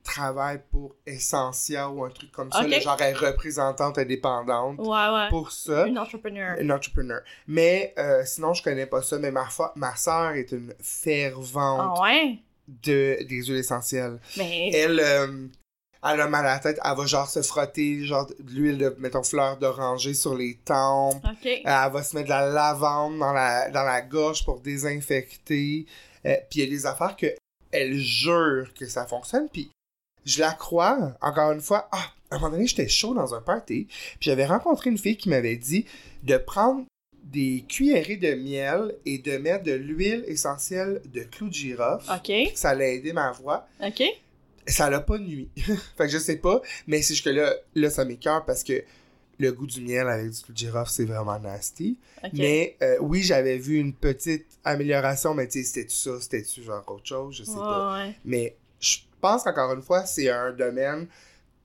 travaille pour Essentia ou un truc comme ça. Genre, elle est représentante indépendante Ouais, ouais. pour ça. Une entrepreneur. Une entrepreneur. Mais euh, sinon, je connais pas ça. Mais ma, soeur est une fervente Ah ouais? de, des huiles essentielles. Mais. Elle, euh, elle a mal à la tête. Elle va genre se frotter genre de l'huile de, mettons, fleur d'oranger sur les tempes. Ok. Euh, Elle va se mettre de la lavande dans la, dans la gorge pour désinfecter. Euh, puis il y a des affaires que elle jure que ça fonctionne. Puis je la crois, encore une fois. Ah, à un moment donné, j'étais chaud dans un party. Puis j'avais rencontré une fille qui m'avait dit de prendre des cuillerées de miel et de mettre de l'huile essentielle de clou de girofle. Ok. Ça allait aider ma voix. Ok. Ça l'a pas nuit. fait que je sais pas, mais c'est juste que là, là ça m'écœure parce que le goût du miel avec du clou de girofle, c'est vraiment nasty. Mais euh, oui, j'avais vu une petite amélioration, mais tu sais, c'était-tu ça, c'était-tu genre autre chose, je sais pas. Ouais. Mais je pense qu'encore une fois, c'est un domaine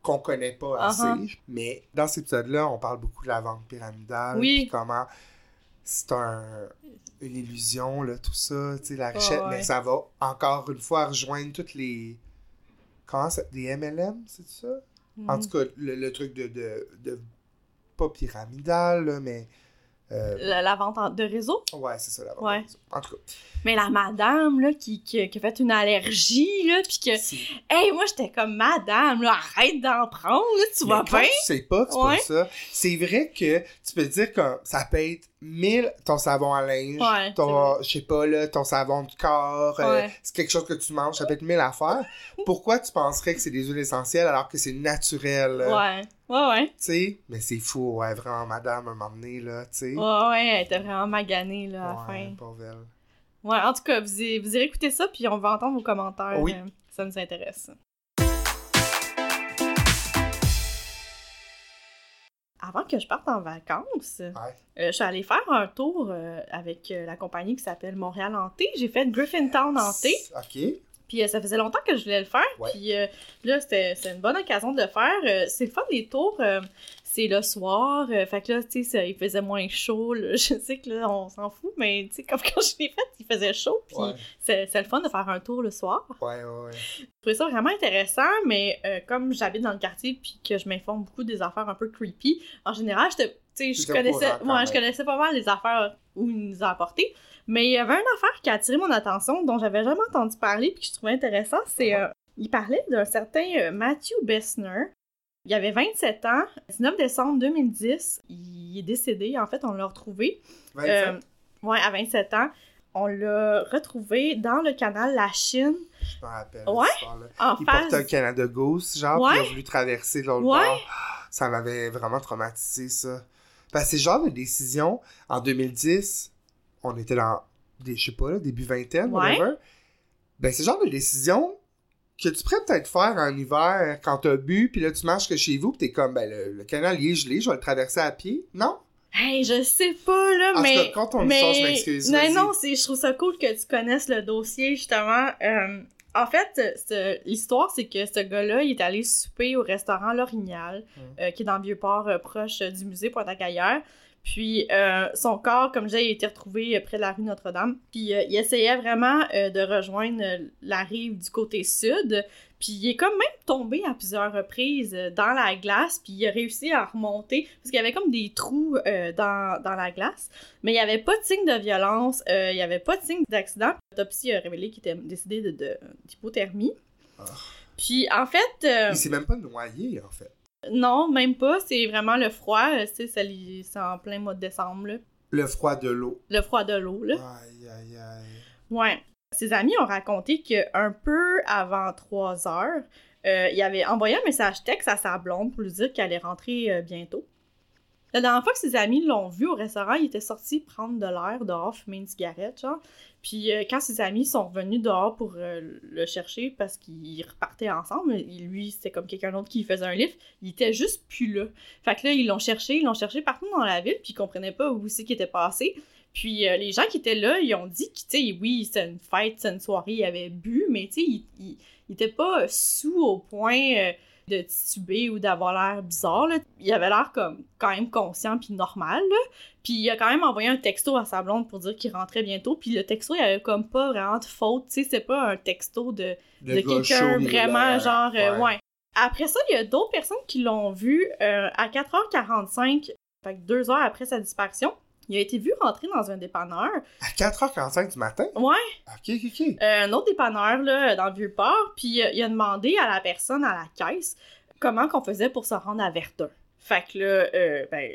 qu'on connaît pas assez. Uh-huh. Mais dans cet épisode-là, on parle beaucoup de la vente pyramidale, Oui. puis comment c'est un, une illusion, là, tout ça, tu sais, la richesse, ouais. mais ça va encore une fois rejoindre toutes les. Comment ça. Des MLM, c'est ça? En Mm. tout cas, le, le truc de, de, de. Pas pyramidal, là, mais. Euh, La, la vente en- de réseau? ouais, c'est ça, la vente. Ouais. En tout cas, Mais la madame, là, qui, qui, qui a fait une allergie, là, pis que... c'est- Hey, moi, j'étais comme, madame, là, arrête d'en prendre, là, tu Mais vas quand bien? tu sais pas c'est Ouais. pas ça, c'est vrai que tu peux dire que ça peut être 1000 ton savon à linge, Ouais, ton, je sais pas, là, ton savon de corps, euh, c'est quelque chose que tu manges, ça peut être 1000 affaires. Pourquoi tu penserais que c'est des huiles essentielles alors que c'est naturel? Ouais, ouais, ouais. Tu sais, mais c'est fou, ouais, vraiment, madame, à un moment donné, là, tu sais. Ouais, ouais, elle était vraiment maganée, là, à la Ouais, fin. pauvre elle. Ouais, en tout cas, vous, irez- vous irez écouter ça, puis on va entendre vos commentaires. Oui. euh, ça nous intéresse. Avant que je parte en vacances, Ouais. euh, je suis allée faire un tour euh, avec euh, la compagnie qui s'appelle Montréal Hanté. J'ai fait Griffintown Hanté. Ok. Puis euh, ça faisait longtemps que je voulais le faire. Ouais. Puis euh, là, c'était une bonne occasion de le faire. Euh, c'est le fun des tours. c'est le soir. fait que là, tu sais, il faisait moins chaud. là. Je sais que là, on s'en fout, mais tu sais, comme quand je l'ai fait, il faisait chaud. Puis Ouais, c'est le fun de faire un tour le soir. ouais, ouais. ouais. Je trouvais ça vraiment intéressant, mais comme j'habite dans le quartier puis que je m'informe beaucoup des affaires un peu creepy, en général, je connaissais, ouais, je connaissais pas mal les affaires où il nous a apporté. Mais il y avait une affaire qui a attiré mon attention, dont j'avais jamais entendu parler puis que je trouvais intéressant, c'est... Uh-huh. euh, il parlait d'un certain euh, Matthew Bessner. Il avait 27 ans. 19 décembre 2010, il est décédé. En fait, on l'a retrouvé. 27? Euh, ouais, à 27 ans. On l'a retrouvé dans le canal La Chine, je me rappelle. ouais? en Il face... portait un Canada Goose, genre, Ouais. puis il a voulu traverser de l'autre Ouais. bord. Ça m'avait vraiment traumatisé, ça. Parce que c'est genre de décision, en 2010, on était dans, des, je sais pas, là, début vingtaine, Ouais. whatever. Ben, c'est le genre de décision que tu pourrais peut-être faire en hiver quand t'as bu, puis là, tu marches que chez vous, puis t'es comme, ben, le, le canal, il est gelé, je vais le traverser à pied. Non? Hey, je sais pas, là, mais... cas, quand on mais... sort, je m'excuse. Non, non, c'est- je trouve ça cool que tu connaisses le dossier, justement. Euh, en fait, l'histoire, c'est que ce gars-là, il est allé souper au restaurant L'Orignal, Mm. euh, qui est dans le Vieux-Port, euh, proche du musée Pointe-à-Gaillère. Puis euh, son corps, comme je disais, il a été retrouvé euh, près de la rue Notre-Dame. Puis euh, il essayait vraiment euh, de rejoindre la rive du côté sud. Puis il est comme même tombé à plusieurs reprises dans la glace. Puis il a réussi à remonter. Parce qu'il y avait comme des trous dans, dans la glace. Mais il n'y avait pas de signe de violence. il n'y avait pas de signe d'accident. L'autopsie a révélé qu'il était décédé de- de- d'hypothermie. Ah. Puis en fait... Il s'est même pas noyé, en fait. Non, même pas. C'est vraiment le froid. euh, c'est en plein mois de décembre, là. Le froid de l'eau. Le froid de l'eau, là. Aïe, aïe, aïe. Ouais. Ses amis ont raconté qu'un peu avant 3 heures, euh, il avait envoyé un message texte à sa blonde pour lui dire qu'elle allait rentrer euh, bientôt. La dernière fois que ses amis l'ont vu au restaurant, il était sorti prendre de l'air dehors, fumer une cigarette. Puis euh, quand ses amis sont revenus dehors pour euh, le chercher parce qu'ils repartaient ensemble, lui, c'était comme quelqu'un d'autre qui faisait un livre, il était juste plus là. Fait que là, ils l'ont cherché, ils l'ont cherché partout dans la ville, puis ils comprenaient pas où c'est qu'il était passé. Puis euh, les gens qui étaient là, ils ont dit que, tu sais, oui, c'était une fête, c'était une soirée, il avait bu, mais tu sais, il, il, pas sous au point de tituber ou d'avoir l'air bizarre, là. Il avait l'air comme quand même conscient puis normal, là. Puis il a quand même envoyé un texto à sa blonde pour dire qu'il rentrait bientôt, puis le texto, il avait comme pas vraiment de faute, tu sais, c'est pas un texto de de quelqu'un vraiment genre euh, ouais. Après ça, il y a d'autres personnes qui l'ont vu euh, à 4h45, fait que deux heures après sa disparition. Il a été vu rentrer dans un dépanneur. À 4h45 du matin? Ouais, Ok, ok, ok. euh, un autre dépanneur là, dans le Vieux-Port, puis euh, il a demandé à la personne à la caisse comment qu'on faisait pour se rendre à Verdun. Fait que là, euh, ben,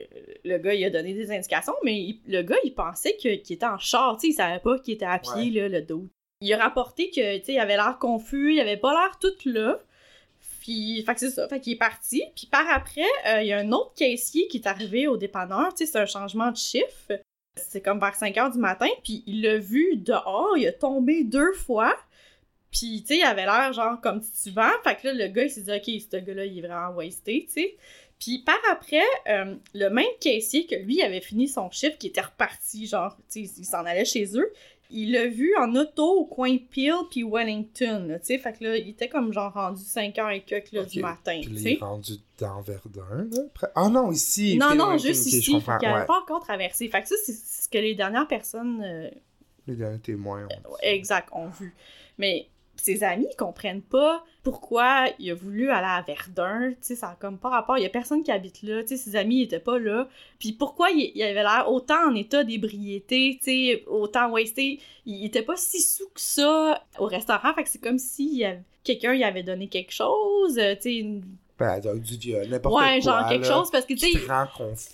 le gars, il a donné des indications, mais il- le gars, il pensait qu'il était en char, tu sais, il savait pas qu'il était à pied, là, le dos. Il a rapporté que, tu sais, il avait l'air confus, il avait pas l'air tout là. Puis, fait que c'est ça, fait qu'il est parti. Puis par après, euh, il y a un autre caissier qui est arrivé au dépanneur, c'est un changement de chiffre. C'est comme vers 5 heures du matin, puis il l'a vu dehors, il a tombé deux fois. Puis, il avait l'air genre comme titubant. Fait que là, le gars, il s'est dit, OK, ce gars-là, il est vraiment wasté, tu sais. Puis par après, euh, le même caissier que lui avait fini son chiffre, qui était reparti, genre, tu il s'en allait chez eux, il l'a vu en auto au coin Peel puis Wellington, tu sais. Fait que là, il était comme genre rendu 5h et quelques là, du matin, tu là, il sais. est rendu dans Verdun, là. près- Ah non, ici. Non, non, juste ici. Fait qu'il ouais. pas encore traversé. Fait que ça, c'est ce que les dernières personnes euh, Les derniers témoins ont dit. exact ont vu. Mais ses amis comprennent pas pourquoi il a voulu aller à Verdun, tu sais, ça a comme pas rapport, il y a personne qui habite là, tu sais, ses amis ils étaient pas là, puis pourquoi il, il avait l'air autant en état d'ébriété, tu sais, autant wasté, il était pas si sous que ça au restaurant, fait que c'est comme si quelqu'un y avait donné quelque chose, euh, tu sais, une- Ben, du viol, n'importe quoi. ouais, genre quelque là, chose, parce que, tu sais.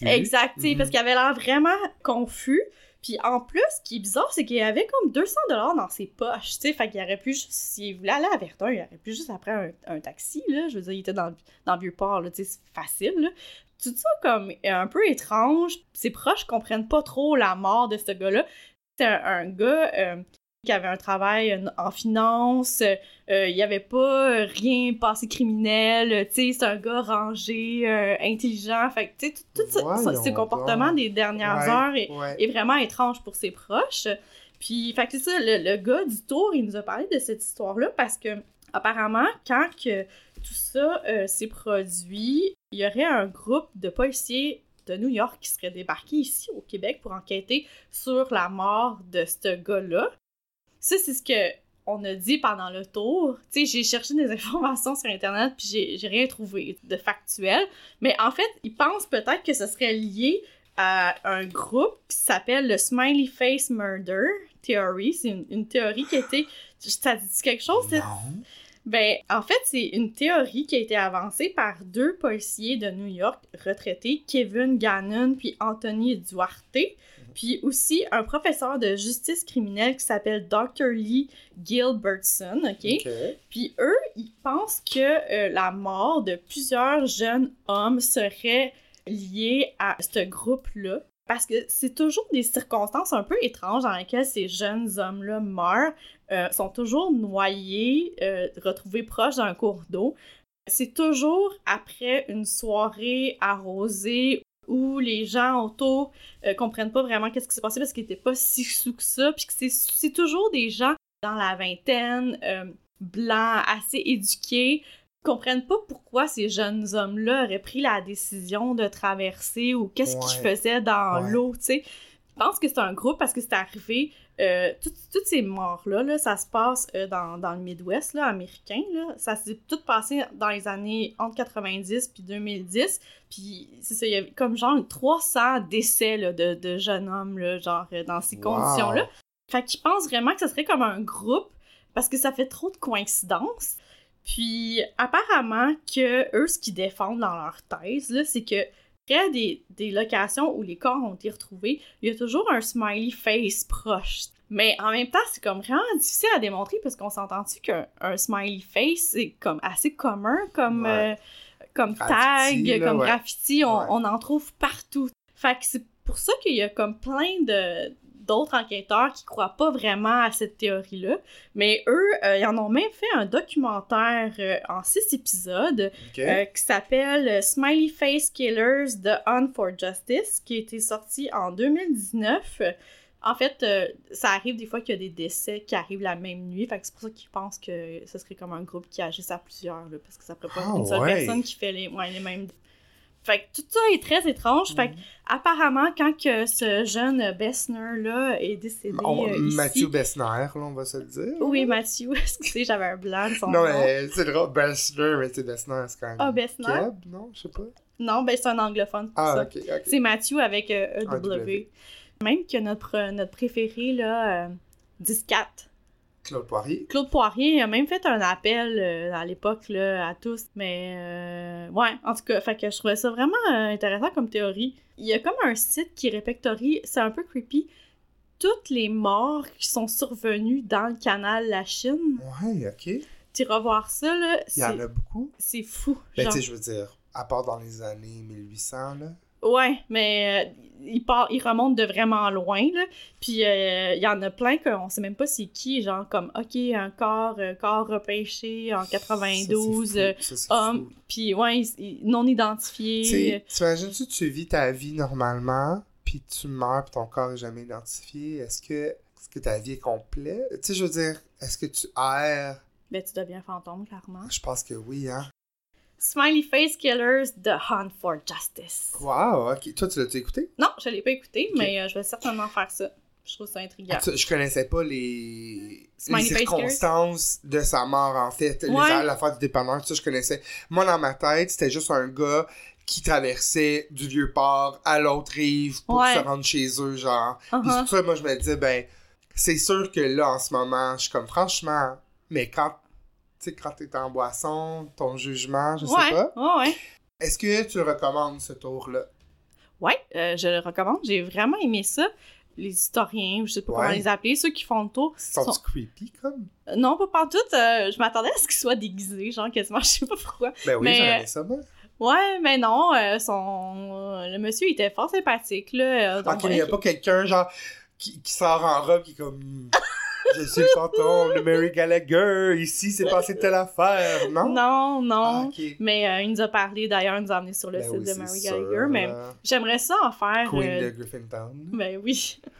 Exact, tu sais, Mhm. parce qu'il avait l'air vraiment confus. Puis en plus, ce qui est bizarre, c'est qu'il avait comme 200 dollars dans ses poches, tu sais, fait qu'il aurait pu juste, s'il voulait aller à Verdun, il aurait pu juste après un, taxi, là, je veux dire, il était dans, dans le Vieux-Port, là, tu sais, c'est facile, là. Tout ça comme un peu étrange, ses proches comprennent pas trop la mort de ce gars-là. C'est un, un gars euh, qui avait un travail euh, en finance, euh, il y avait pas rien passé criminel, euh, tu sais, c'est un gars rangé, euh, intelligent, fait que, tu sais, tout, tout ce comportement des dernières Ouais, heures est, ouais. est vraiment étrange pour ses proches. Puis, fait que c'est ça, le, le gars du tour, il nous a parlé de cette histoire-là parce que, apparemment, quand que tout ça euh, s'est produit, il y aurait un groupe de policiers de New York qui serait débarqué ici au Québec pour enquêter sur la mort de ce gars-là. Ça, c'est ce que on a dit pendant le tour. Tu sais, j'ai cherché des informations sur Internet puis j'ai- rien trouvé de factuel. Mais en fait, ils pensent peut-être que ce serait lié à un groupe qui s'appelle le Smiley Face Murder Theory. C'est une, une théorie qui a été... Ça dit quelque chose? Non. Ben, en fait, c'est une théorie qui a été avancée par deux policiers de New York retraités, Kevin Gannon puis Anthony Duarte, puis aussi un professeur de justice criminelle qui s'appelle Dr. Lee Gilbertson, OK? Puis eux, ils pensent que euh, la mort de plusieurs jeunes hommes serait liée à ce groupe-là. Parce que c'est toujours des circonstances un peu étranges dans lesquelles ces jeunes hommes-là meurent, euh, sont toujours noyés, euh, retrouvés proches d'un cours d'eau. C'est toujours après une soirée arrosée où les gens autour euh, comprennent pas vraiment qu'est-ce qui s'est passé parce qu'ils étaient pas si sous que ça, puis que c'est- c'est toujours des gens dans la vingtaine, euh, blancs, assez éduqués, comprennent pas pourquoi ces jeunes hommes-là auraient pris la décision de traverser ou qu'est-ce qu'ils faisaient dans Ouais. l'eau, tu sais. Je pense que c'est un groupe parce que c'est arrivé. Euh, toutes, ces morts-là, là, ça se passe euh, dans, dans le Midwest là, américain. Là. Ça s'est tout passé dans les années entre 90 puis 2010. Puis c'est ça, il y avait comme genre 300 décès là, de, de jeunes hommes, là, genre euh, dans ces Wow. conditions-là. Fait que je pense vraiment que ce serait comme un groupe parce que ça fait trop de coïncidences. Puis apparemment que eux, ce qu'ils défendent dans leur thèse, là, c'est que près des, des locations où les corps ont été retrouvés, il y a toujours un smiley face proche. Mais en même temps, c'est comme vraiment difficile à démontrer parce qu'on s'entend-tu qu'un un smiley face, c'est comme assez commun comme, Ouais. euh, comme Graffiti, tag, là, comme ouais. graffiti, on, Ouais. on en trouve partout. Fait que c'est pour ça qu'il y a comme plein de d'autres enquêteurs qui croient pas vraiment à cette théorie-là. Mais eux, euh, ils en ont même fait un documentaire euh, en six épisodes euh, qui s'appelle Smiley Face Killers The Hunt for Justice, qui a été sorti en 2019. Euh, En fait, euh, ça arrive des fois qu'il y a des décès qui arrivent la même nuit, fait que c'est pour ça qu'ils pensent que ce serait comme un groupe qui agisse à plusieurs, là, parce que ça ferait pas Ah, une seule ouais. personne qui fait les, ouais, les mêmes... Fait que tout ça est très étrange, fait que Mhm. apparemment, quand que ce jeune Bessner-là est décédé On- euh, ici... Mathieu Bessner, là, on va se le dire. Oui, Mathieu, excusez, j'avais un blanc de son Non, nom. mais c'est drôle, Bessner, mais c'est Bessner, c'est quand même. Ah, Bessner? Keb, non, je sais pas. Non, ben c'est un anglophone, ça. Ah, ok, ok. C'est Mathieu avec euh, EW. Même que notre, notre préféré, là, euh, 10-4. Claude Poirier. Claude Poirier a même fait un appel euh, à l'époque là, à tous. Mais euh, ouais, en tout cas, fait que je trouvais ça vraiment euh, intéressant comme théorie. Il y a comme un site qui répertorie, c'est un peu creepy, toutes les morts qui sont survenues dans le canal La Chine. Ouais, ok. Tu iras voir ça, là, Il y en a beaucoup. c'est fou. Ben, genre. tu sais, je veux dire, à part dans les années 1800, là. Ouais, mais euh, il, part, il remonte de vraiment loin, là. Puis euh, il y en a plein qu'on sait même pas c'est qui, genre comme, OK, un corps, euh, corps repêché en 92, euh, Ça, c'est fou. Ça, c'est homme, puis ouais, non Tu identifié. t'imagines-tu, tu vis ta vie normalement, puis tu meurs, puis ton corps est jamais identifié? Est-ce que Est-ce que ta vie est complète? Tu sais, je veux dire, est-ce que tu erres? Ben, tu deviens fantôme, clairement. Je pense que oui, hein. Smiley Face Killers, The Hunt for Justice. Wow, ok. Toi, tu l'as-tu écouté? Non, je l'ai pas écouté, mais euh, je vais certainement faire ça. Je trouve ça intriguant. Tu- Je connaissais pas les, circonstances de sa mort, en fait. Ouais. L'affaire du dépanneur, ça, je connaissais. Moi, dans ma tête, c'était juste un gars qui traversait du vieux port à l'autre rive pour Ouais. se rendre chez eux, genre. Puis Uh-huh. c'est pour ça, moi, je me disais, ben, c'est sûr que là, en ce moment, je suis comme, franchement, mais quand, tu sais, quand t'es en boisson, ton jugement, je sais ouais, pas. ouais, ouais. Est-ce que tu recommandes ce tour-là? Ouais, euh, je le recommande. J'ai vraiment aimé ça. Les historiens, je sais pas Ouais. comment les appeler, ceux qui font le tour. Sont-ils Sont- creepy, comme? Euh, Non, pas partout. euh, je m'attendais à ce qu'ils soient déguisés, genre quasiment, je sais pas pourquoi. Ben oui, Mais- j'aurais aimé ça, moi. Ouais, mais non, euh, son... euh, le monsieur il était fort sympathique, là. euh, donc, Ok, mais y a pas quelqu'un, genre, qui, qui sort en robe, qui est comme. Je suis le fantôme de Mary Gallagher, ici, c'est passé telle affaire, non? Non, non. Ah. Mais euh, il nous a parlé, d'ailleurs, il nous a amené sur le Ben site oui, de Mary sûr, Gallagher, mais là. j'aimerais ça en faire... Queen euh, de Griffintown. Ben oui.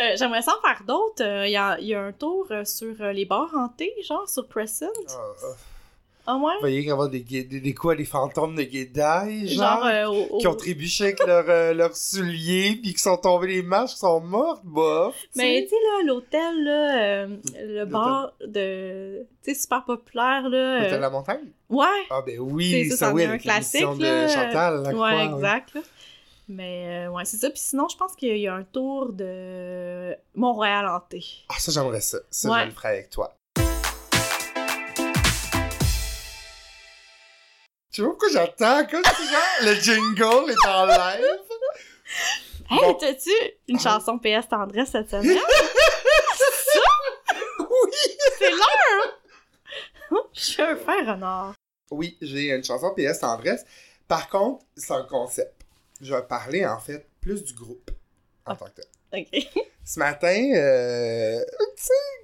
Euh, j'aimerais ça en faire d'autres. Euh, Il y, a, il y a un tour sur les bars hantés, genre sur Crescent. Ah, ah. Ouais? Vous voyez qu'il y a des, des, des quoi, des fantômes de guédailles, genre, Genre euh, au- qui ont trébuché avec leurs euh, leurs souliers, puis qui sont tombés les marches, qui sont mortes, bof. Mais tu sais, là, l'hôtel, là, euh, le bar de. Tu sais, super populaire, là. L'Hôtel de euh, la montagne? Ouais! Ah ben oui, C'est ça, ça, oui, avec classique, l'émission de là. Chantal, Lacroix, ouais, exact, là. Mais euh, ouais, c'est ça. Puis sinon, je pense qu'il y a un tour de Montréal hanté. Ah, ça, j'aimerais ça. Ça, Ouais. je le ferais avec toi. Vois pourquoi j'attends? Comme genre, le jingle est en live? Hey, Bon. t'as-tu une Ah. chanson PS Tendresse cette semaine? Oui! c'est l'heure! Je suis un fer renard. Oui, j'ai une chanson PS Tendresse. Par contre, c'est un concept. Je vais parler, en fait, plus du groupe en Ah. tant que tel. Ok. Ce matin, euh, tu sais, oh,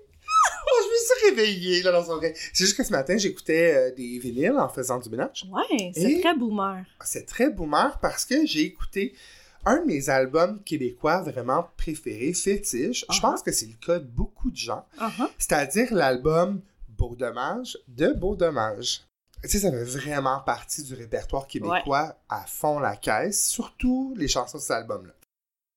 me suis réveillée, là, dans son vrai. C'est juste que ce matin, j'écoutais euh, des vinyles en faisant du ménage. Ouais, c'est Et- très boomer. C'est très boomer parce que j'ai écouté un de mes albums québécois vraiment préférés, fétiche. Je Uh-huh. pense que c'est le cas de beaucoup de gens. Uh-huh. C'est-à-dire l'album Beau Dommage de Beau Dommage. Tu sais, ça fait vraiment partie du répertoire québécois à fond la caisse, surtout les chansons de cet album-là.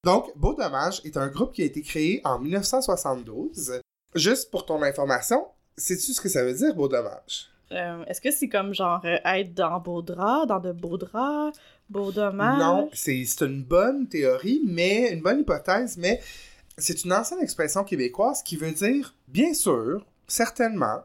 Donc, Beau Dommage est un groupe qui a été créé en 1972. Juste pour ton information, sais-tu ce que ça veut dire, Beau Dommage? Euh, Est-ce que c'est comme genre euh, être dans beau drap, dans de beaux draps, beau dommage? Non, c'est une bonne théorie, mais une bonne hypothèse, mais c'est une ancienne expression québécoise qui veut dire, bien sûr, certainement,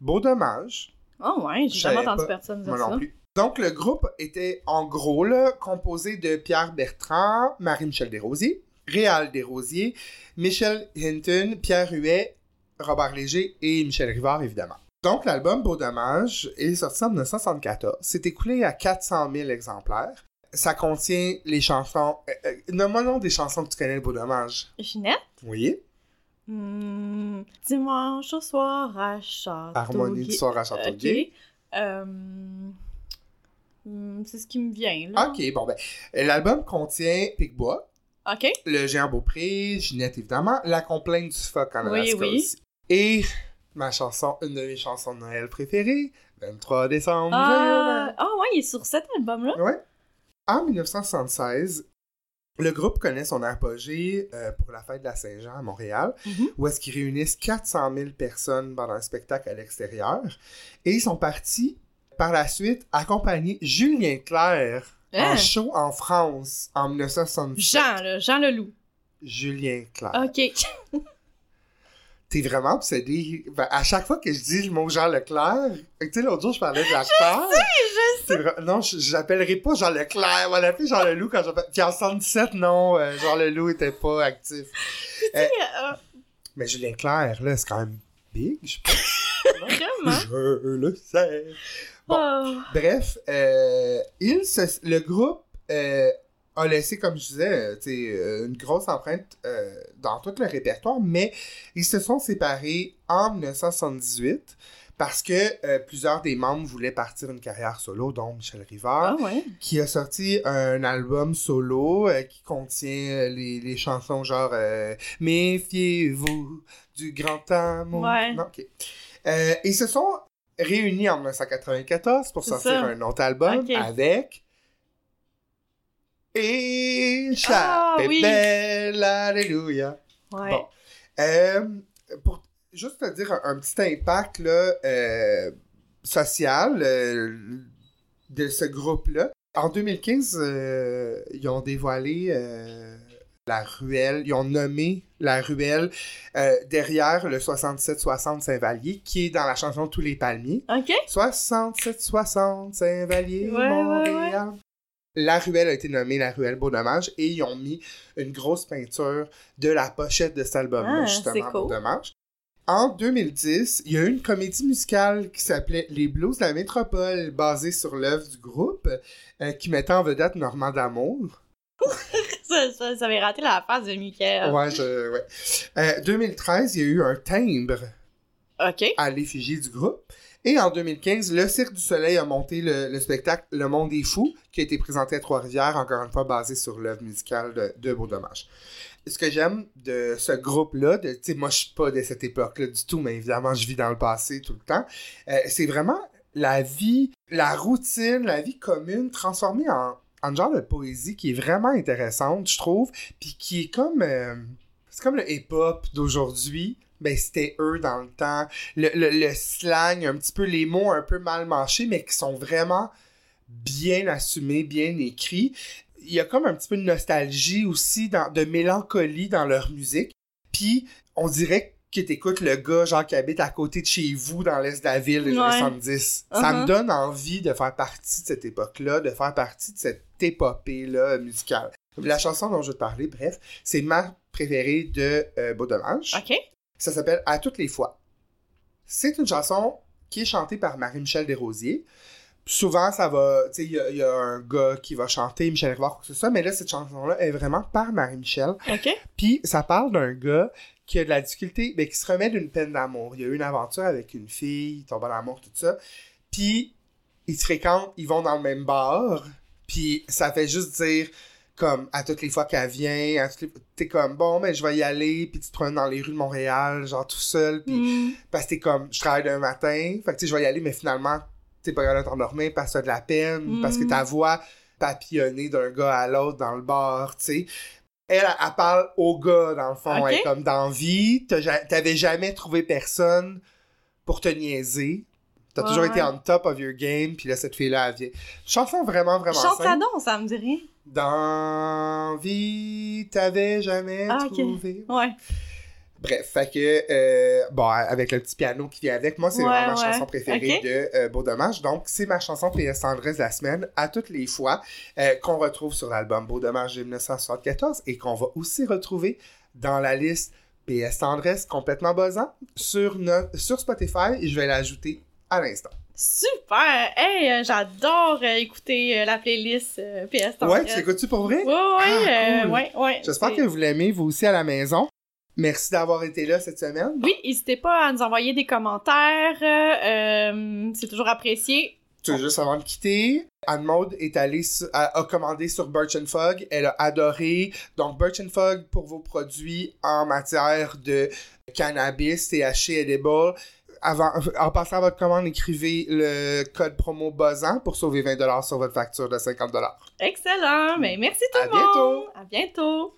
beau dommage, Oh ouais, j'ai jamais entendu personne dire moi ça. non plus. Donc, le groupe était en gros là, composé de Pierre Bertrand, Marie-Michel Desrosiers, Réal Desrosiers, Michel Hinton, Pierre Huet, Robert Léger et Michel Rivard, évidemment. Donc, l'album Beau Dommage est sorti en 1974. C'est écoulé à 400 000 exemplaires. Ça contient les chansons... Euh, euh, des chansons que tu connais de Beau Dommage. Ginette? Oui. Hmm, dimanche au soir à Châteauguay. Harmonie du soir à Châteauguay. Ok. Euh, hmm, c'est ce qui me vient, là. OK, bon ben. L'album contient Picbois, Ok. Le géant Beaupré, Ginette évidemment, La complainte du phoque en Oui, Alaska oui. aussi. Et ma chanson, une de mes chansons de Noël préférées, 23 décembre. Ah, ah ouais, il est sur cet album-là. Ouais. En 1976, le groupe connaît son apogée euh, pour la fête de la Saint-Jean à Montréal, Mhm. où est-ce qu'ils réunissent 400 000 personnes pendant un spectacle à l'extérieur. Et ils sont partis par la suite accompagner Julien Clerc Hein? en show en France en 1977. Jean, là, Jean Leloup. Julien Clerc. Ok. T'es vraiment obsédé. Ben, à chaque fois que je dis le mot Jean Leclerc, tu sais, l'autre jour, je parlais de l'acteur. Je sais, je Non, je je l'appellerai pas Jean Leclerc. On va l'appeler Jean Leloup quand j'appelle. Puis en 77, non, euh, Jean Leloup était pas actif. Euh, Mais Julien Clerc, là, c'est quand même big, je pense. vraiment? Je le sais. Bon. Oh. Bref, euh, il se- le groupe euh, a laissé, comme je disais, euh, euh, une grosse empreinte euh, dans tout le répertoire, mais ils se sont séparés en 1978 parce que plusieurs des membres voulaient partir une carrière solo, dont Michel Ah Rivard, ouais. qui a sorti un album solo qui contient les, les chansons genre Méfiez-vous du grand amour. Ouais. Non, ok. Euh, ils se sont réunis en 1994 pour sortir ça. un autre album avec. Et Ah, oui. belle, alléluia. Ouais. Bon. Euh, pour juste te dire un, un petit impact là, euh, social euh, de ce groupe-là. En 2015, euh, ils ont dévoilé la ruelle, ils ont nommé la ruelle euh, derrière le 67-60 Saint-Vallier, qui est dans la chanson Tous les palmiers. Ok. 67-60 Saint-Vallier, Ouais, ouais, Montréal. La ruelle a été nommée la ruelle Beau Dommage et ils ont mis une grosse peinture de la pochette de cet album-là, Ah, justement, Beau cool. En 2010, il y a eu une comédie musicale qui s'appelait Les Blues de la Métropole, basée sur l'œuvre du groupe, euh, qui mettait en vedette Normand d'Amour. Ça, ça, avait raté la phase de Michael. Ouais, je, ouais. Euh, 2013, il y a eu un timbre à l'effigie du groupe. Et en 2015, le Cirque du Soleil a monté le, le spectacle Le Monde des Fous, qui a été présenté à Trois-Rivières, encore une fois basé sur l'œuvre musicale de, de Beau Dommage. Ce que j'aime de ce groupe-là, tu sais, moi je suis pas de cette époque-là du tout, mais évidemment je vis dans le passé tout le temps, euh, c'est vraiment la vie, la routine, la vie commune transformée en, en genre de poésie qui est vraiment intéressante, je trouve, puis qui est comme... euh, c'est comme le hip-hop d'aujourd'hui, ben c'était eux dans le temps. Le, le, le slang, un petit peu les mots un peu mal mâchés, mais qui sont vraiment bien assumés, bien écrits. Il y a comme un petit peu de nostalgie aussi, dans, de mélancolie dans leur musique. Puis on dirait que t'écoutes le gars genre qui habite à côté de chez vous dans l'est de la ville des Ouais. années 70. Ça me Uh-huh. donne envie de faire partie de cette époque-là, de faire partie de cette épopée-là musicale. La chanson dont je vais te parler, bref, c'est ma préférée de euh. Ok. Ça s'appelle À toutes les fois. C'est une chanson qui est chantée par Marie-Michel Desrosiers. Souvent, ça va. Tu sais, il y, a- il y a un gars qui va chanter, Michel Rivard, quoi que ce soit, mais là, cette chanson-là est vraiment par Marie-Michel. Ok. Puis, ça parle d'un gars qui a de la difficulté, mais qui se remet d'une peine d'amour. Il y a eu une aventure avec une fille, il tombe en amour, tout ça. Puis, ils se fréquentent, ils vont dans le même bar. Puis, ça fait juste dire, comme, à toutes les fois qu'elle vient, à toutes les... t'es comme, bon, mais je vais y aller, puis tu te promènes dans les rues de Montréal, genre tout seul, puis Hmm. parce que t'es comme, je travaille d'un matin, fait que tu sais, je vais y aller, mais finalement, t'es pas capable de t'endormir parce que t'as de la peine, parce que Mm. ta voix papillonnée d'un gars à l'autre dans le bar, tu sais. Elle, elle parle au gars, dans le fond. Elle est comme dans vie, t'avais jamais trouvé personne pour te niaiser. T'as toujours Ouais. été on top of your game, puis là, cette fille-là, elle vient. Chanson vraiment, vraiment Chante ça donc, ça me dit rien. Dans vie, t'avais jamais Ah, ok. trouvé. Ouais. Bref, fait que, euh, bon, avec le petit piano qui vient avec, moi, c'est Ouais, vraiment ma chanson préférée de euh, Beau Dommage. Donc, c'est ma chanson PS Tendresse de la semaine, à toutes les fois, euh, qu'on retrouve sur l'album Beau Dommage de 1974 et qu'on va aussi retrouver dans la liste PS Tendresse complètement buzzant sur, sur Spotify et je vais l'ajouter à l'instant. Super! Hey, euh, j'adore euh, écouter euh, la playlist PS Ouais, Tendresse. tu écoutes-tu pour vrai? Ouais, ouais, Ah, cool. ouais, ouais. J'espère que vous l'aimez, vous aussi, à la maison. Merci d'avoir été là cette semaine. Oui, n'hésitez pas à nous envoyer des commentaires. euh, c'est toujours apprécié. Tu veux juste avant de quitter, Anne-Maude est allée a commandé sur Birch and Fog. Elle a adoré. Donc, Birch and Fog pour vos produits en matière de cannabis, THC edible. Avant, en passant à votre commande, écrivez le code promo BUZZAN pour sauver 20$ sur votre facture de 50$. Excellent! Mais merci tout À le monde! À bientôt!